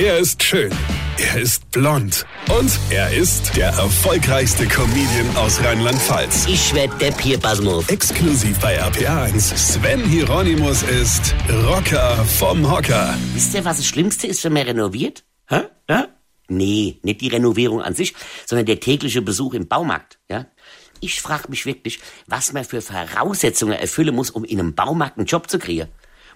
Er ist schön. Er ist blond. Und er ist der erfolgreichste Comedian aus Rheinland-Pfalz. Ich werd der Pierpasmus. Exklusiv bei RPA1. Sven Hieronymus ist Rocker vom Hocker. Wisst ihr, was das Schlimmste ist, wenn man renoviert? Hä? Hä? Nee, nicht die Renovierung an sich, sondern der tägliche Besuch im Baumarkt. Ja? Ich frage mich wirklich, was man für Voraussetzungen erfüllen muss, um in einem Baumarkt einen Job zu kriegen.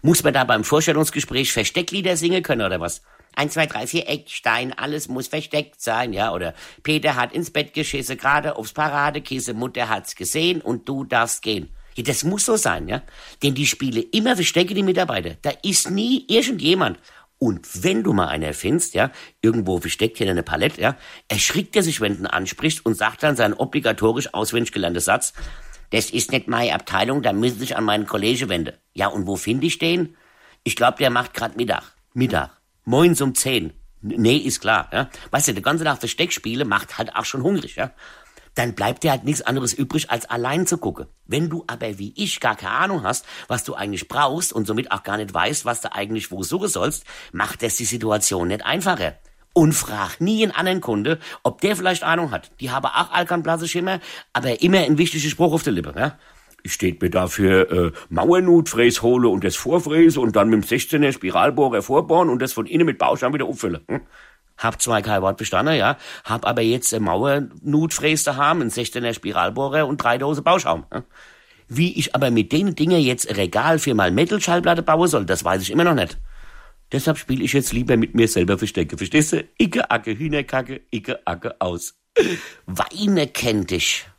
Muss man da beim Vorstellungsgespräch Verstecklieder singen können oder was? Eins, zwei, drei, vier Eckstein, alles muss versteckt sein, ja, oder Peter hat ins Bett geschissen, gerade aufs Paradekissen, Mutter hat's gesehen und du darfst gehen. Ja, das muss so sein, ja. Denn die Spiele immer verstecken die Mitarbeiter. Da ist nie irgendjemand. Und wenn du mal einen findest, ja, irgendwo versteckt hier eine Palette, ja, erschrickt er sich, wenn du ihn ansprichst und sagt dann seinen obligatorisch auswendig gelernten Satz, das ist nicht meine Abteilung, da müssen sich an meinen Kollegen wenden. Ja, und wo finde ich den? Ich glaube, der macht grad Mittag. Mittag. Moins um zehn. Nee, ist klar, ja. Weißt du, der ganze Tag Versteckspiele macht halt auch schon hungrig, ja. Dann bleibt dir halt nichts anderes übrig, als allein zu gucken. Wenn du aber wie ich gar keine Ahnung hast, was du eigentlich brauchst und somit auch gar nicht weißt, was du eigentlich wo suchen sollst, macht das die Situation nicht einfacher. Und frag nie einen anderen Kunde, ob der vielleicht Ahnung hat. Die haben auch Alkanblasse Schimmer, aber immer ein wichtiger Spruch auf der Lippe, ja. Ich steht mir dafür äh, Mauernutfräs hole und das Vorfräse und dann mit dem 16er Spiralbohrer vorbohren und das von innen mit Bauschaum wieder auffüllen. Hm? Hab zwar kein Wort bestanden, ja, hab aber jetzt ein Mauernutfräs daheim, ein 16er Spiralbohrer und drei Dosen Bauschaum. Hm? Wie ich aber mit den Dingen jetzt Regal für mal Metal-Schallplatte bauen soll, das weiß ich immer noch nicht. Deshalb spiele ich jetzt lieber mit mir selber Verstecke. Verstehst du? Icke, Acke, Hühnerkacke, Icke, Acke, aus. Weine kennt dich.